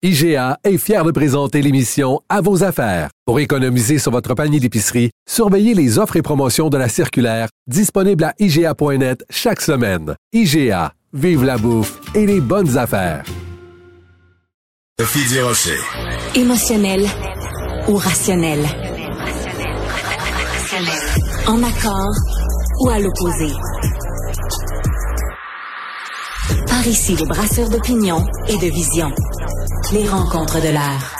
IGA est fier de présenter l'émission À vos affaires. Pour économiser sur votre panier d'épicerie, surveillez les offres et promotions de la circulaire disponible à IGA.net chaque semaine. IGA, vive la bouffe et les bonnes affaires. Sophie Durocher. Émotionnel ou rationnel? En accord ou à l'opposé? Ici, les brasseurs d'opinion et de vision. Les rencontres de l'air.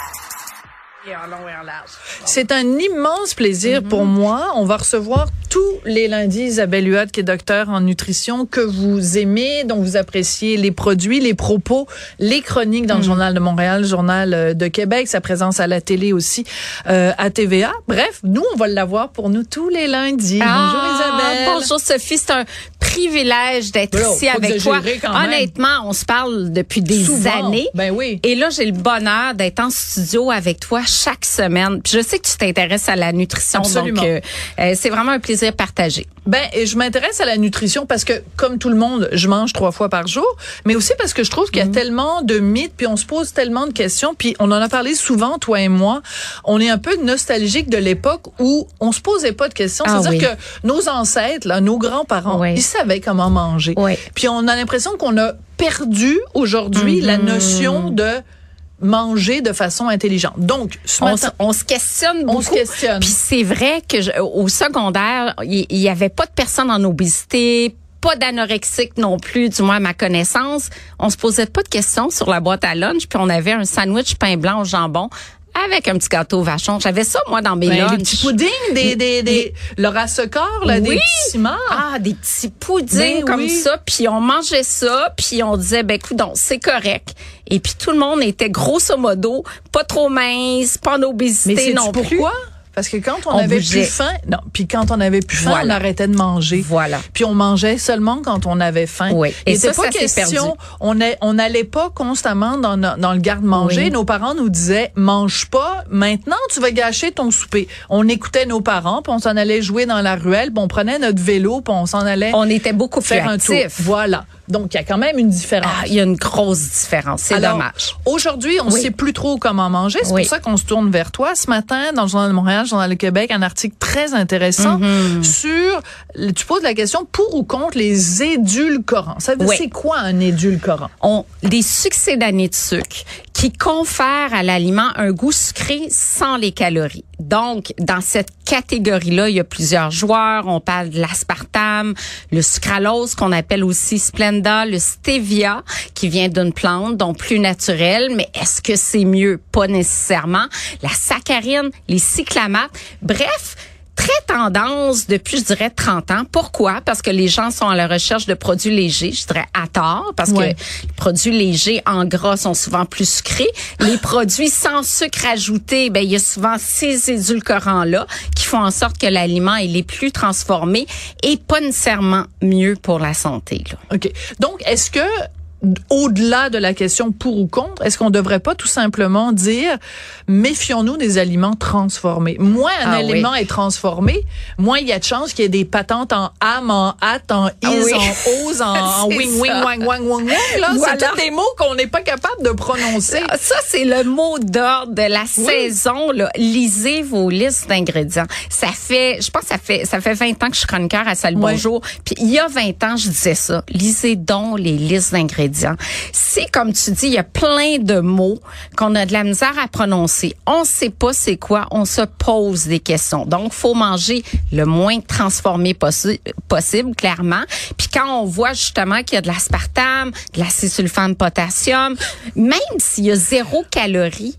C'est un immense plaisir pour moi. On va recevoir tous les lundis Isabelle Huot, qui est docteur en nutrition, que vous aimez, dont vous appréciez les produits, les propos, les chroniques dans le Journal de Montréal, le Journal euh, de Québec, sa présence à la télé aussi, euh, à TVA. Bref, nous, on va l'avoir pour nous tous les lundis. bonjour Isabelle. Bonjour Sophie, c'est un privilège d'être ici avec toi. Honnêtement, on se parle depuis des Souvent. années. Ben oui. Et là, j'ai le bonheur d'être en studio avec toi chaque semaine. Puis je sais que tu t'intéresses à la nutrition, Absolument. donc euh, euh, c'est vraiment un plaisir partagé. Ben, et je m'intéresse à la nutrition parce que, comme tout le monde, je mange trois fois par jour, mais aussi parce que je trouve qu'il y a tellement de mythes, puis on se pose tellement de questions, puis on en a parlé souvent, toi et moi. On est un peu nostalgique de l'époque où on se posait pas de questions. Ah C'est-à-dire oui. que nos ancêtres, là, nos grands-parents, Oui. ils savaient comment manger. Oui. Puis on a l'impression qu'on a perdu aujourd'hui la Mm-hmm. notion de manger de façon intelligente. Donc, ce On, matin, se- on se questionne beaucoup. On se questionne. Puis c'est vrai que je- au secondaire, il il y, avait pas de personnes en obésité, pas d'anorexique non plus, du moins à ma connaissance. On se posait pas de questions sur la boîte à lunch, puis on avait un sandwich pain blanc au jambon avec un petit gâteau vachon. J'avais ça moi dans mes ben, lunchs. des petits puddings, des, des, des, Laura Secor, là, des petits cimards. Ah, des petits puddings Ben comme oui. ça, puis on mangeait ça, puis on disait ben écoute donc c'est correct. Et puis tout le monde était grosso modo pas trop mince, pas en Mais obésité c'est non plus. pourquoi? Parce que quand on, On avait bougeait. plus faim, non, puis quand on avait plus faim, Voilà. on arrêtait de manger. Voilà. Puis on mangeait seulement quand on avait faim. Oui. Et ça, pas ça question, perdu. on est, on n'allait pas constamment dans, le garde-manger. Oui. Nos parents nous disaient, mange pas, maintenant tu vas gâcher ton souper. On écoutait nos parents, puis on s'en allait jouer dans la ruelle, puis on prenait notre vélo, puis on s'en allait On était beaucoup plus faire un tour. actifs. Voilà. Donc, il y a quand même une différence. Ah, il y a une grosse différence. C'est dommage. Aujourd'hui, on ne Oui. sait plus trop comment manger. C'est Oui. pour ça qu'on se tourne vers toi. Ce matin, dans le Journal de Montréal, le Journal de Québec, un article très intéressant Mm-hmm. sur, tu poses la question pour ou contre les édulcorants? Ça veut dire, Oui. c'est quoi un édulcorant? On, des succès d'années de sucre qui confèrent à l'aliment un goût sucré sans les calories. Donc, dans cette catégorie-là, il y a plusieurs joueurs. On parle de l'aspartame, le sucralose qu'on appelle aussi Splenda, le stevia qui vient d'une plante, donc plus naturelle. Mais est-ce que c'est mieux? Pas nécessairement. La saccharine, les cyclamates. Bref, très tendance depuis, je dirais, 30 ans. Pourquoi? Parce que les gens sont à la recherche de produits légers, je dirais à tort, parce Ouais. que les produits légers en gras sont souvent plus sucrés. Les produits sans sucre ajouté, ben il y a souvent ces édulcorants-là qui font en sorte que l'aliment il est plus transformé et pas nécessairement mieux pour la santé. Là. OK. Donc, est-ce que, au-delà de la question pour ou contre, est-ce qu'on devrait pas tout simplement dire, méfions-nous des aliments transformés? Moins un Ah oui. aliment est transformé, moins il y a de chances qu'il y ait des patentes en âme, en hâte, en is, Ah oui. en ose, en, en wing, wing, wang, wang, wang, wang. Là, Voilà. c'est tous des mots qu'on n'est pas capable de prononcer. Ah, Ça, c'est le mot d'ordre de la saison. Là. Lisez vos listes d'ingrédients. Ça fait, je pense, que ça fait, ça fait 20 ans que je suis chroniqueur à Ouais. Bonjour. Puis il y a 20 ans, je disais ça. Lisez donc les listes d'ingrédients. Ingrédients. Si, comme tu dis, il y a plein de mots qu'on a de la misère à prononcer, on sait pas c'est quoi, on se pose des questions. Donc, faut manger le moins transformé possi possible, clairement. Puis quand on voit justement qu'il y a de l'aspartame, de l'acésulfame potassium, même s'il y a zéro calorie,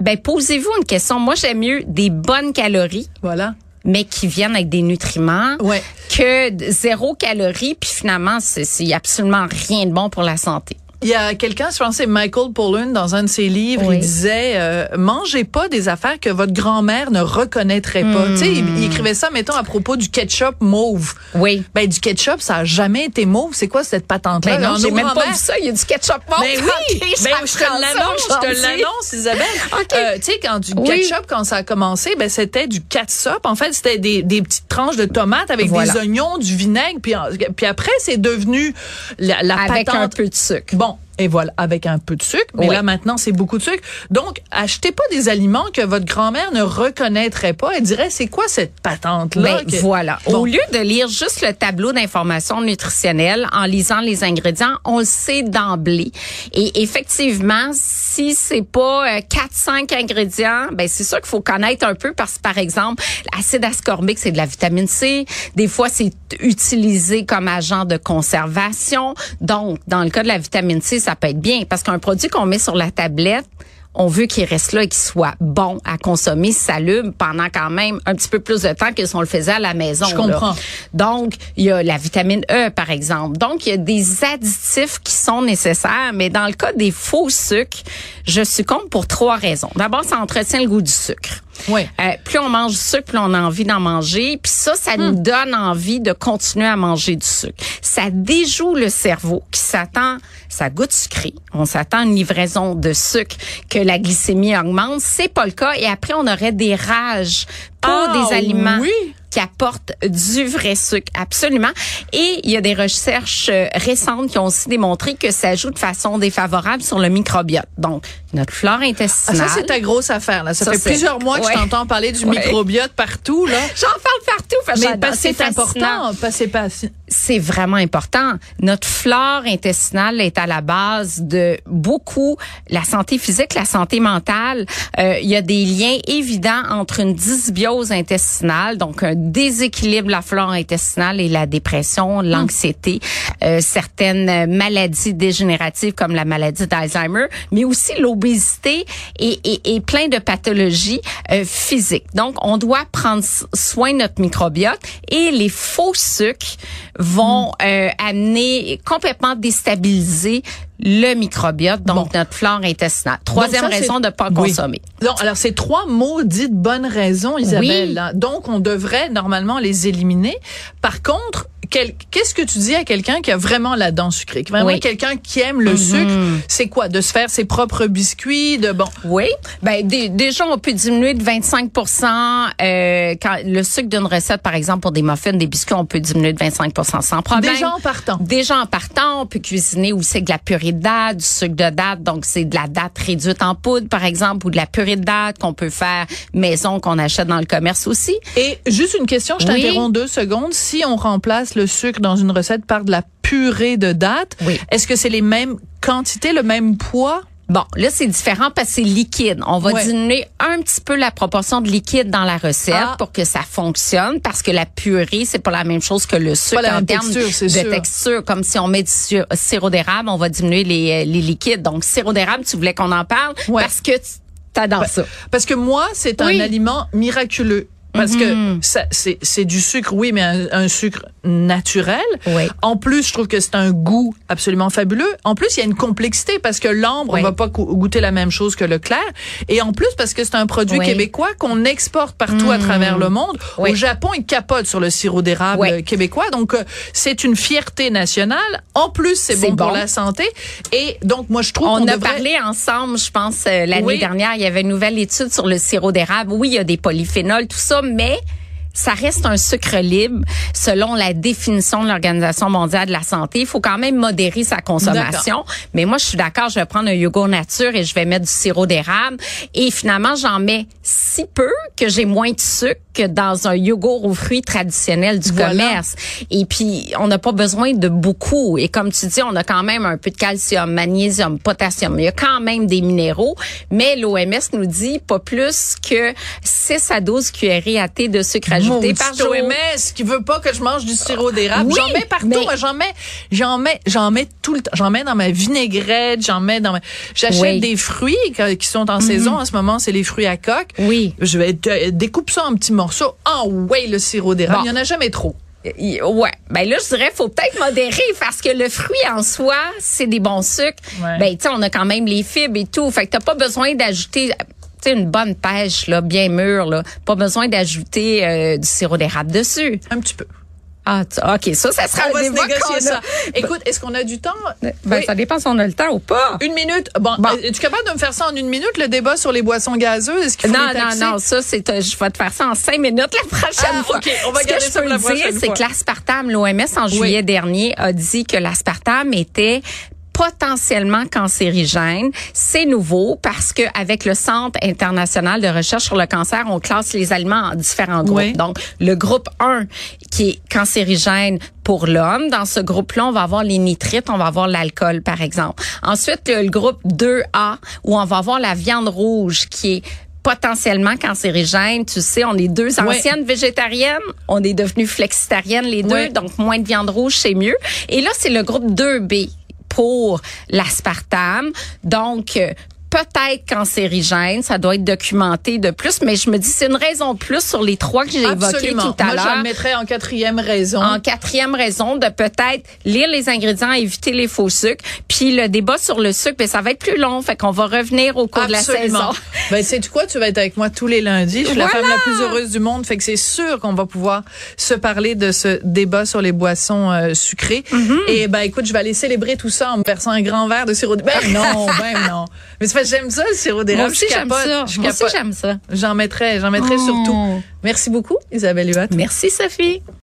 ben posez-vous une question. Moi, j'aime mieux des bonnes calories. Voilà mais qui viennent avec des nutriments, ouais. que zéro calorie, puis finalement, c'est absolument rien de bon pour la santé. Il y a quelqu'un, je pense c'est Michael Pollan, dans un de ses livres, Oui. il disait euh, mangez pas des affaires que votre grand-mère ne reconnaîtrait pas. Tu sais, il, il écrivait ça, mettons à propos du ketchup mauve. Oui. Ben du ketchup, ça a jamais été mauve. C'est quoi cette patente-là? Ben non, j'ai même pas vu ça. Il y a du ketchup mort. Ben oui, ben, je te l'annonce, je te l'annonce, Isabelle. OK. Euh, tu sais, quand du Oui. ketchup, quand ça a commencé, ben c'était du catsup. En fait, c'était des, des petites tranches de tomates avec Voilà. des oignons, du vinaigre, puis, puis après, c'est devenu la, la Avec patente. un peu de sucre. Bon, et voilà, avec un peu de sucre. Mais là, maintenant, c'est beaucoup de sucre. Donc, achetez pas des aliments que votre grand-mère ne reconnaîtrait pas. Elle dirait, c'est quoi cette patente-là? Ben, que- voilà. Bon. Au lieu de lire juste le tableau d'information nutritionnelle en lisant les ingrédients, on le sait d'emblée. Et effectivement, si c'est pas euh, 4-5 ingrédients, ben c'est sûr qu'il faut connaître un peu parce que, par exemple, l'acide ascorbique, c'est de la vitamine C. Des fois, c'est utilisé comme agent de conservation. Donc, dans le cas de la vitamine C, ça peut être bien parce qu'un produit qu'on met sur la tablette, on veut qu'il reste là et qu'il soit bon à consommer, salubre pendant quand même un petit peu plus de temps que si on le faisait à la maison. Je là. comprends. Donc, il y a la vitamine E, par exemple. Donc, il y a des additifs qui sont nécessaires, mais dans le cas des faux sucres, je succombe pour trois raisons. D'abord, ça entretient le goût du sucre. Oui. Euh, plus on mange du sucre, plus on a envie d'en manger. Puis ça, ça nous donne envie de continuer à manger du sucre. Ça déjoue le cerveau qui s'attend, ça goûte sucré. On s'attend à une livraison de sucre, que la glycémie augmente. C'est pas le cas. Et après, on aurait des rages pour Ah, des aliments oui? Qui apportent du vrai sucre, absolument. Et il y a des recherches euh, récentes qui ont aussi démontré que ça joue de façon défavorable sur le microbiote. Donc, notre flore Ah, intestinale. ça, c'est ta grosse affaire. Là. Ça, Ça, fait plusieurs mois que Ouais. je t'entends parler du Ouais. microbiote partout. là. J'en parle partout. parce Mais c'est important. Parce que c'est. C'est vraiment important. Notre flore intestinale est à la base de beaucoup la santé physique, la santé mentale. Euh, il y a des liens évidents entre une dysbiose intestinale, donc un déséquilibre de la flore intestinale et la dépression, l'anxiété, euh, certaines maladies dégénératives comme la maladie d'Alzheimer, mais aussi l'obésité et, et, et plein de pathologies euh, physiques. Donc, on doit prendre soin de notre microbiote et les faux sucres vont euh, amener complètement déstabiliser le microbiote, donc notre flore intestinale. Troisième Donc ça, raison de pas Oui. consommer. Non, alors c'est trois maudites bonnes raisons, Isabelle. Oui. là. Donc on devrait normalement les éliminer. Par contre, qu'est-ce que tu dis à quelqu'un qui a vraiment la dent sucrée, qui vraiment Oui. quelqu'un qui aime le Mhm. sucre, c'est quoi? De se faire ses propres biscuits, de bon? Oui, ben dé- déjà on peut diminuer de 25% euh, quand le sucre d'une recette par exemple pour des muffins, des biscuits, on peut diminuer de 25% sans problème. Déjà en partant. Déjà en partant, on peut cuisiner aussi avec de la purée de date, du sucre de date, donc c'est de la date réduite en poudre par exemple ou de la purée de date qu'on peut faire maison qu'on achète dans le commerce aussi. Et juste une question, je Oui. t'interromps deux secondes. Si on remplace le sucre dans une recette par de la purée de date, Oui. est-ce que c'est les mêmes quantités, le même poids? Bon, là, c'est différent parce que c'est liquide. On va Ouais. diminuer un petit peu la proportion de liquide dans la recette Ah. pour que ça fonctionne parce que la purée, c'est pas la même chose que le sucre en termes texture, de sûr. texture. Comme si on met du sirop d'érable, on va diminuer les, euh, les liquides. Donc, sirop d'érable, tu voulais qu'on en parle Ouais. parce que tu t'adores ça. Parce que moi, c'est Oui. un aliment miraculeux. Parce Mhm. que ça, c'est, c'est du sucre, oui, mais un, un sucre naturel. Oui. En plus, je trouve que c'est un goût absolument fabuleux. En plus, il y a une complexité parce que l'ambre Oui. on va pas go- goûter la même chose que le clair. Et en plus, parce que c'est un produit Oui. québécois qu'on exporte partout à Mm. travers le monde. Oui. Au Japon, ils capotent sur le sirop d'érable québécois. Donc, euh, c'est une fierté nationale. En plus, c'est bon, pour la santé. Et donc, moi, je trouve On qu'on a devrait... parlé ensemble, je pense, euh, l'année dernière, il y avait une nouvelle étude sur le sirop d'érable. Oui, il y a des polyphénols, tout ça, mais ça reste un sucre libre selon la définition de l'Organisation mondiale de la santé. Il faut quand même modérer sa consommation. Mais moi, je suis d'accord, je vais prendre un yogourt nature et je vais mettre du sirop d'érable. Et finalement, j'en mets si peu que j'ai moins de sucre que dans un yogourt aux fruits traditionnel du Voilà. commerce. Et puis, on n'a pas besoin de beaucoup. Et comme tu dis, on a quand même un peu de calcium, magnésium, potassium. Il y a quand même des minéraux. Mais l'OMS nous dit pas plus que 6 à 12 cuillerées à thé de sucre ajouté par jour. OMS qui veut pas que je mange du sirop d'érable. Oui, j'en mets partout, mais- j'en mets, j'en mets, j'en mets tout le temps. J'en mets dans ma vinaigrette, j'en mets dans ma, j'achète Oui. Des fruits qui sont en saison en ce moment, c'est les fruits à coque. Oui. Je vais découpe ça en petits morceaux. Ah ouais, le sirop d'érable, Bon. il y en a jamais trop. Ouais, ben là je dirais faut peut-être modérer parce que le fruit en soi, c'est des bons sucres. Ouais. Ben tu sais on a quand même les fibres et tout, fait que t'as pas besoin d'ajouter sais une bonne pêche là, bien mûre là, pas besoin d'ajouter euh, du sirop d'érable dessus. Un petit peu. Ah tu- OK, ça ça sera On va se négocier ça. Écoute, est-ce qu'on a du temps? Ben Oui. ça dépend si on a le temps ou pas. Une minute. Bon, Bon. euh, es-tu capable de me faire ça en une minute, le débat sur les boissons gazeuses? Est-ce qu'il faut Non, les non, taxer? non, ça, c'est, euh, je vais te faire ça en cinq minutes la prochaine Ah, fois. OK, on va Ce que garder ça peux pour la dire, c'est que l'aspartame, l'OMS, en juillet dernier, a dit que l'aspartame était potentiellement cancérigène. C'est nouveau parce que avec le Centre international de recherche sur le cancer, on classe les aliments en différents groupes. Oui. Donc, le groupe 1 qui est cancérigène pour l'homme, dans ce groupe-là, on va avoir les nitrites, on va avoir l'alcool, par exemple. Ensuite, le, le groupe 2A, où on va avoir la viande rouge, qui est potentiellement cancérigène. Tu sais, on est deux anciennes végétariennes, on est devenues flexitariennes les deux, donc moins de viande rouge, c'est mieux. Et là, c'est le groupe 2B pour l'aspartame. Donc, euh, peut-être cancérigène, ça doit être documenté de plus, mais je me dis c'est une raison de plus sur les trois que j'ai évoquées tout à Moi, je l'heure. mettrais en quatrième raison. En quatrième raison, de peut-être lire les ingrédients, éviter les faux sucres. Puis le débat sur le sucre, ben, ça va être plus long, fait qu'on va revenir au cours de la saison. Ben, tu quoi? Tu vas être avec moi tous les lundis. Je suis la femme la plus heureuse du monde. Fait que c'est sûr qu'on va pouvoir se parler de ce débat sur les boissons euh, sucrées. Mm-hmm. Et ben, écoute, je vais aller célébrer tout ça en me versant un grand verre de sirop de... Ben non, ben non. Mais c'est j'aime ça, le sirop Moi d'érable. aussi, Je j'aime ça. Je Moi aussi, j'aime ça. J'en mettrais, j'en mettrais Oh. surtout. Merci beaucoup, Isabelle Huot. Merci, Sophie.